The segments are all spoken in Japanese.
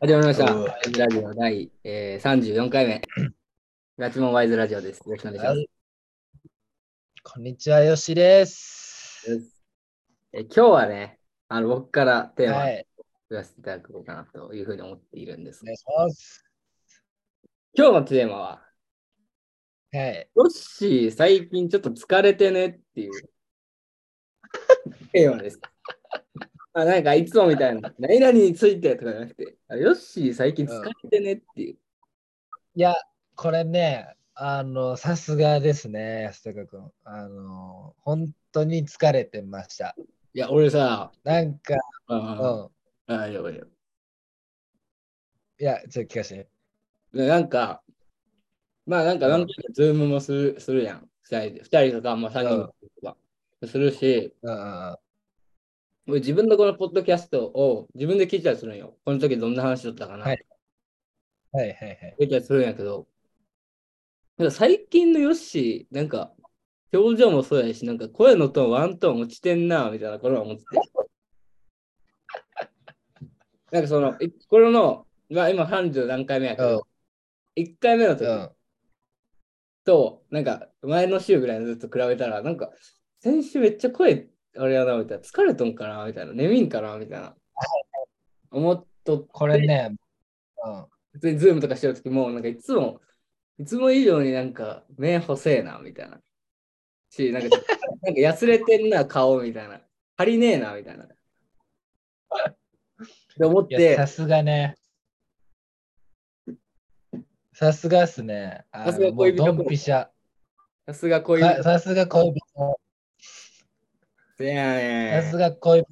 始まりました。うんワイズラジオ第、えー、34回目。ガチモンワイズラジオです。よろしくお願いします。はい。こんにちは、よしです。えー今日はね、あの僕からテーマをはい。言わせていただこうかなというふうに思っているんですお。願いします。今日のテーマは、はい。ヨッシー、最近ちょっと疲れてねっていうテーマです。あなんかいつもみたいな、何々についてとかじゃなくて、あヨッシー、最近疲れてねっていう。いや、これね、あの、さすがですね、安高君。あの、本当に疲れてました。いや、俺さ、なんか、あうん。あ、あいいよいいよいや、ちょっと聞かせて。でなんか、まあなんか何回かズームもするするやん。二人で。二人とか、まあ三人とか。するし、うんうんうん。俺自分のこのポッドキャストを自分で聞いたりするんよ。この時どんな話だったかな。はいはいはいはい。聞いたりするんやけど、なんか最近のヨッシー、なんか表情もそうやし、なんか声のトーン、ワントーン落ちてんな、みたいなことは思ってて。なんかその、いこれの、まあ今30何回目やけうんど、1回目の時、うん。と、なんか前の週ぐらいのずっと比べたら、なんか先週めっちゃ声あれやなみたいな、疲れとんかなみたいな、眠いんかなみたいな。思っとって、これね、うん。普通にズームとかしてる時も、なんかいつも、いつも以上になんか目細えなみたいな。し、なんか なんかやつれてんな顔みたいな。張りねえなみたいな。で思ってさ、すがね。さすがっすね。あさすが恋人ドンピシャ。さすがこういう。ささすが恋人。せやねさすが恋人。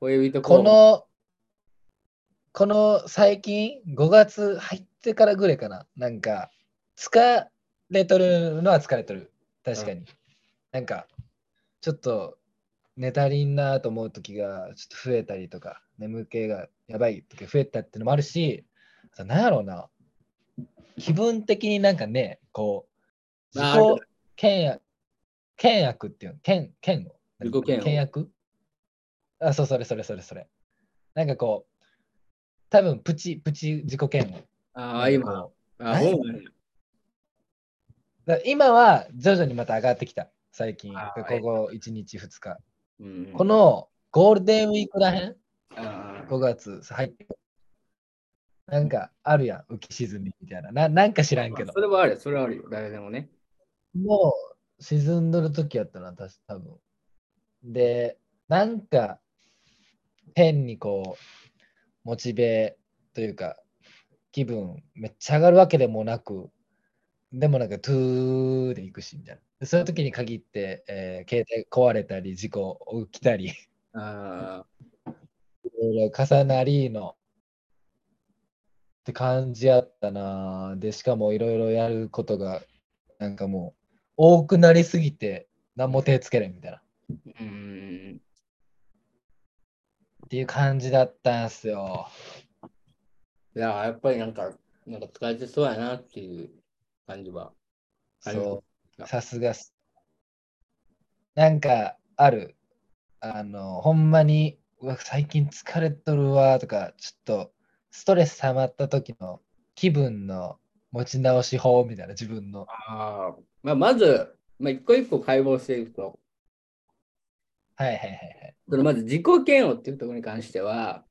恋人この、この最近、5月入ってからぐらいかな。なんか、疲れとるのは疲れとる。確かに。なんか、ちょっと、寝足りんなと思う時がちょっと増えたりとか、眠気がやばい時が増えたっていうのもあるし、なんやろうな。気分的になんかね、こう、まあ自己倹約、倹約っていうの、倹、倹を。自己嫌悪倹約？あ、そう、それそれそれそれ。なんかこう、多分プチ、プチ自己嫌悪。ああ、今。こあ、今は徐々にまた上がってきた。最近。ここ1日2日。うんこ、のゴールデンウィークらへん？あ ?5 月入って。なんかあるやん、浮き沈みみたいな。ななんか知らんけどそ。れはあるよ、それはあるよ、誰でもね。もう沈んどる時やったな、確か多分。で、なんか変にこう、モチベというか、気分めっちゃ上がるわけでもなく、でもなんかトゥーでいくし、みたいな。でそういう時に限って、えー携帯壊れたり、事故起きたり、いあろいろ重なりのって感じやったな。で、しかもいろいろやることが、なんかもう、多くなりすぎて、何も手つけれんみたいな。ーうん。っていう感じだったんすよ。いや、やっぱりなんか、なんか疲れてそうやなっていう感じは。そう。さすがっす。なんか、ある。あの、ほんまに、うわ、最近疲れとるわとか、ちょっと、ストレス溜まった時の気分の持ち直し法みたいな、自分の。ああ、まあ、まず、まあ、一個一個解剖していくと、はいはいはいはい。そのまず自己嫌悪っていうところに関しては、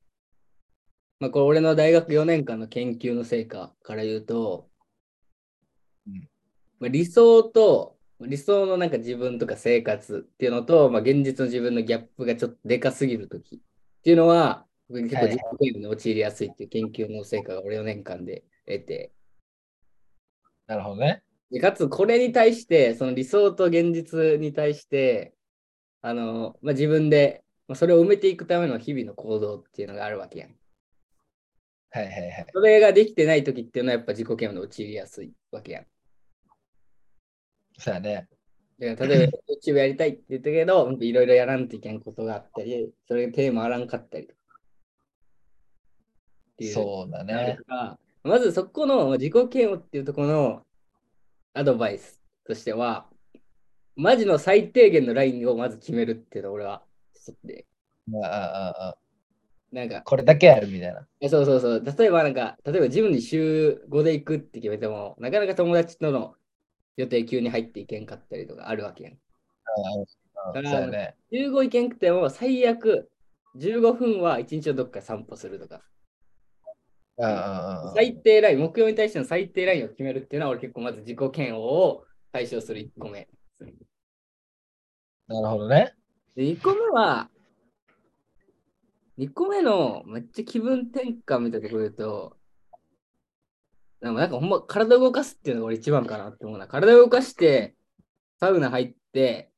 まあ、これ俺の大学4年間の研究の成果から言うと、うんまあ、理想と、理想のなんか自分とか生活っていうのと、まあ、現実の自分のギャップがちょっとでかすぎるときっていうのは、結構はい自己嫌悪に陥りやすいっていう研究の成果が俺4年間で得て、なるほどね。でかつこれに対して、その理想と現実に対して、あの、まあ、自分で、まあ、それを埋めていくための日々の行動っていうのがあるわけやん。はいはいはい。それができてない時っていうのはやっぱ自己嫌悪に陥りやすいわけやん。そうやね。だから例えば YouTube やりたいって言ったけど、いろいろやらんといけんことがあったり、それがテーマあらんかったりとか。そうだあねまずそこの自己嫌悪っていうところのアドバイスとしては、マジの最低限のラインをまず決めるっていうのを俺はしとって。ああああなんか、これだけやるみたいな。えそうそうそう。例えばなんか、例えばジムに週5で行くって決めても、なかなか友達との予定急に入っていけんかったりとかあるわけやん。だから、ね、15行けんくても最悪15分は1日のどっか散歩するとか。最低ライン、目標に対しての最低ラインを決めるっていうのは、俺結構まず自己嫌悪を解消する1個目。なるほどね。で、2個目は、2個目のめっちゃ気分転換みたいなところで言うと、なんかほんま体動かすっていうのが俺一番かなって思うな。体動かして、サウナ入って、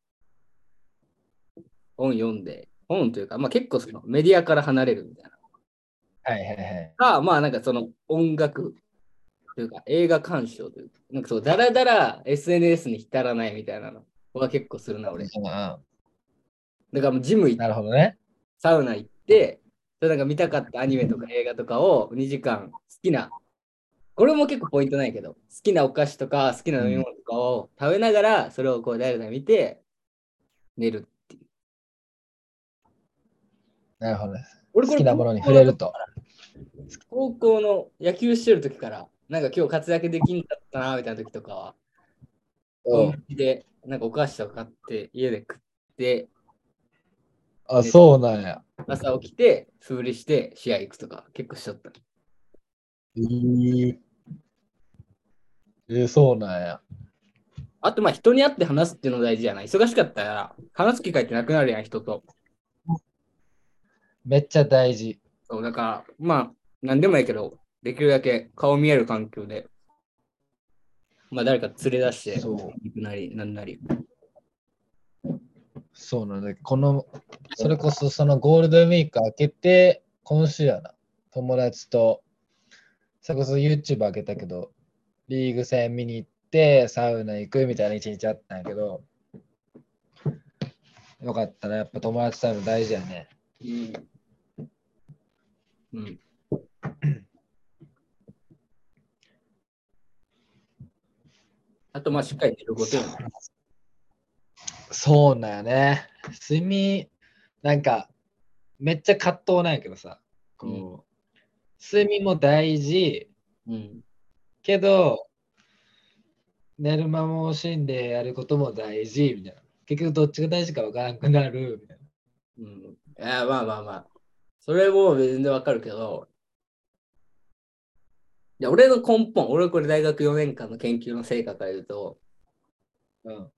本読んで、本というか、まあ結構そのメディアから離れるみたいな。はいはいはい。か、まあなんかその音楽というか映画鑑賞というか、なんかそう、だらだら SNS に浸らないみたいなのは結構するな、俺。だからもうジム行って、なるほどね。サウナ行って、それなんか見たかったアニメとか映画とかを2時間好きな、これも結構ポイントないけど、好きなお菓子とか好きな飲み物とかを食べながら、それをこうだらだら見て、寝る。なるほどです。好きなものに触れると。高校の野球してる時から、なんか今日活躍できんかったなみたいな時とかは、本気でなんかお菓子とか買って家で食って、あ、そうなんや。朝起きて、素振りして試合行くとか結構しちゃった。えー、えー、そうなんや。あと、まあ人に会って話すっていうの大事じゃない？忙しかったら話す機会ってなくなるやん、人と。めっちゃ大事。そう、だから、まあ、なんでもいいけど、できるだけ顔見える環境で、まあ、誰か連れ出して、行くなり、なんなり。そうなんだ。この、それこそそのゴールデンウィーク明けて、今週やな、友達と、それこそ YouTube 開けたけど、リーグ戦見に行って、サウナ行くみたいな一日あったんやけど、よかったな、やっぱ友達タイム大事やね。うん。うん。あと、まあ、しっかり寝ること。そうなんやね。睡眠、なんか、めっちゃ葛藤なんやけどさ、こう、うん、睡眠も大事、うん、けど、寝る間も惜しんでやることも大事みたいな。結局どっちが大事か分からなくなるみたいな。うん。いや、まあまあまあ。それも全然わかるけど、いや俺の根本、俺これ大学4年間の研究の成果から言うと、うん、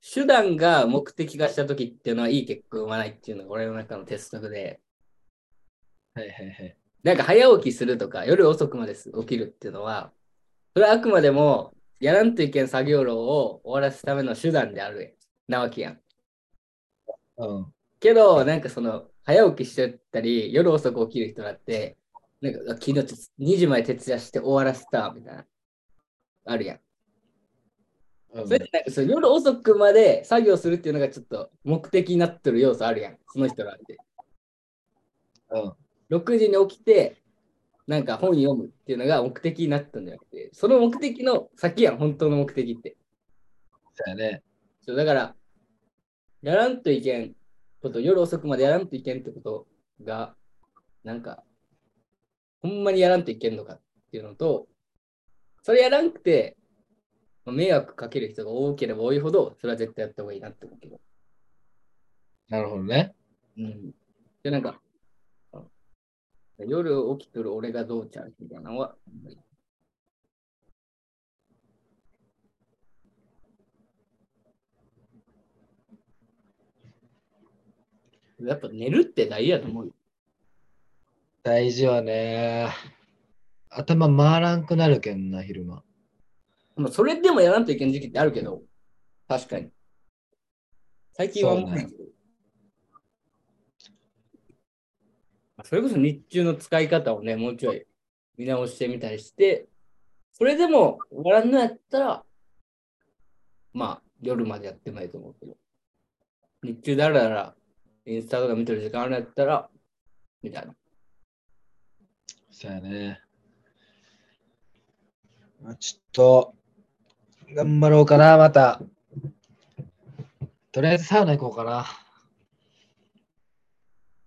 手段が目的化した時っていうのはいい結果を生まないっていうのが俺の中の鉄則で、はいはいはい。なんか早起きするとか夜遅くまで起きるっていうのは、それはあくまでもやらんといけん作業量を終わらすための手段であるなわけやん。うん。けど、なんかその、早起きしてたり、夜遅く起きる人だって、なんか昨日2時まで徹夜して終わらせたみたいな、あるやん。うん、それってなんかそ夜遅くまで作業するっていうのがちょっと目的になってる要素あるやん、その人らって。うん、6時に起きて、なんか本読むっていうのが目的になったんじゃなくて、その目的の先やん、本当の目的って。そうやね。そうだから、やらんといけんこと、夜遅くまでやらんといけんってことが、なんか、ほんまにやらんといけんのかっていうのと、それやらんくて、迷惑かける人が多ければ多いほど、それは絶対やった方がいいなって思うけど。なるほどね。うん。で、なんか、夜起きとる俺がどうちゃうみたいなのは、やっぱ寝るって大事だと思うよ。大事はね。頭回らんくなるけんな、昼間。まあ、それでもやらんといけん時期ってあるけど、確かに。最近はもうないけど。それこそ日中の使い方をね、もうちょい見直してみたりして、それでも終わらんのやったら、まあ、夜までやってもいいと思うけど、日中だらだらインスタとか見てる時間あるんやったら、みたいな。そうやね。まあ、ちょっと、頑張ろうかな、また。とりあえずサウナ行こうかな。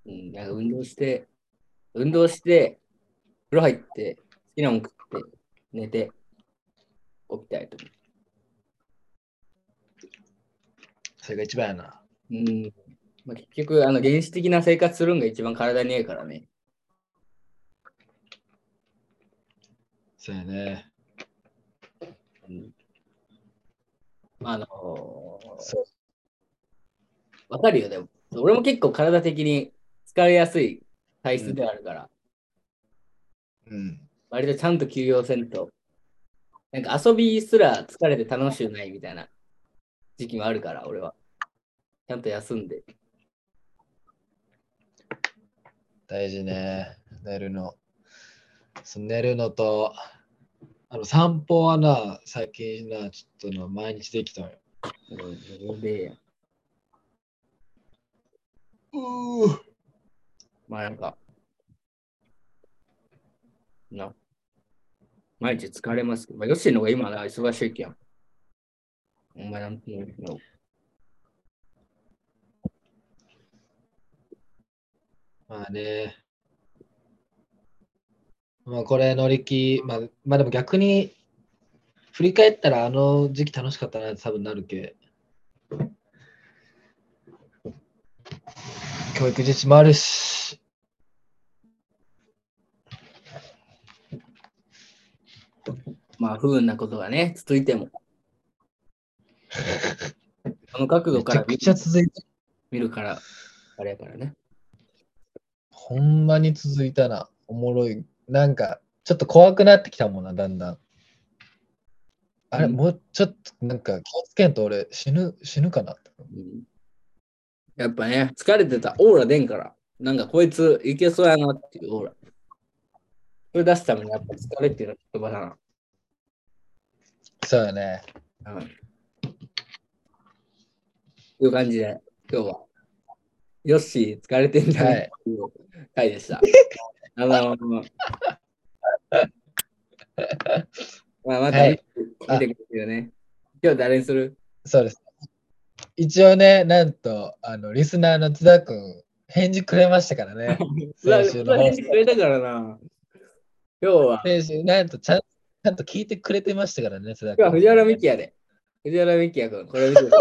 うん、なんか運動して、運動して、風呂入って、好きなもん食って、寝て、起きたいと思それが一番やな。う。うん。まあ、結局、あの、原始的な生活するんが一番体にいいからね。そうやね。うん。あのー。わかるよ、でも。俺も結構体的に疲れやすい体質であるから、うん。割とちゃんと休養せんと、なんか遊びすら疲れて楽しくないみたいな時期もあるから、俺は。ちゃんと休んで。大事ね。寝るの。寝るのと、あの散歩はな、最近な、ちょっとな、毎日できたのよ。ううーまあなんか、な、毎日疲れますけど、まあ、ヨッシーの方が今な、忙しいけん。お前なんていうの。まあね。まあこれ乗り気、まあ、まあでも逆に振り返ったらあの時期楽しかったなって多分なるけ。教育実施もあるし。まあ不運なことがね、続いても。その角度から見めちゃくちゃ続いて、見るから、あれやからね。ほんまに続いたな。おもろい。なんか、ちょっと怖くなってきたもんな、だんだん。あれ、うんもうちょっと、なんか気をつけんと俺死ぬ、死ぬかな。うんやっぱね、疲れてたオーラ出んから、なんかこいついけそうやなっていうオーラ。それ出すためにやっぱ疲れっていうのは言葉だな。そうよね。うん。という感じで、今日は、ヨッシー疲れてんじゃないっていう回でした。あの、まあ、また見て,、くれるよね。今日誰にする？そうです。一応ね、なんと、あの、リスナーの津田くん、返事くれましたからね。先週の返事くれたからな。今日は、先週、なんとちゃん、ちゃんと聞いてくれてましたからね、津田今日はくん。藤原美希やで。藤原美希や君、これ見てくれ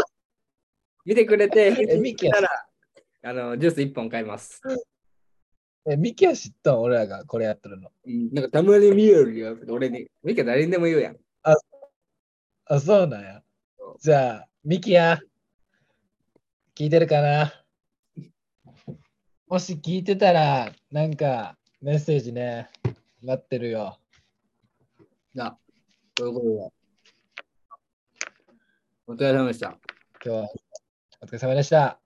見てくれて、えミキやたら、あの、ジュース1本買います。え、ミキは知ったん俺らがこれやってるの。うんなんかたまに見えるよ、俺に。ミキは誰にでも言うやん。あ、そうなんや。じゃあ、ミキや。聞いてるかな？もし聞いてたら、なんか、メッセージね、待ってるよ。な、そういうことで。お疲れ様でした。今日は、お疲れ様でした。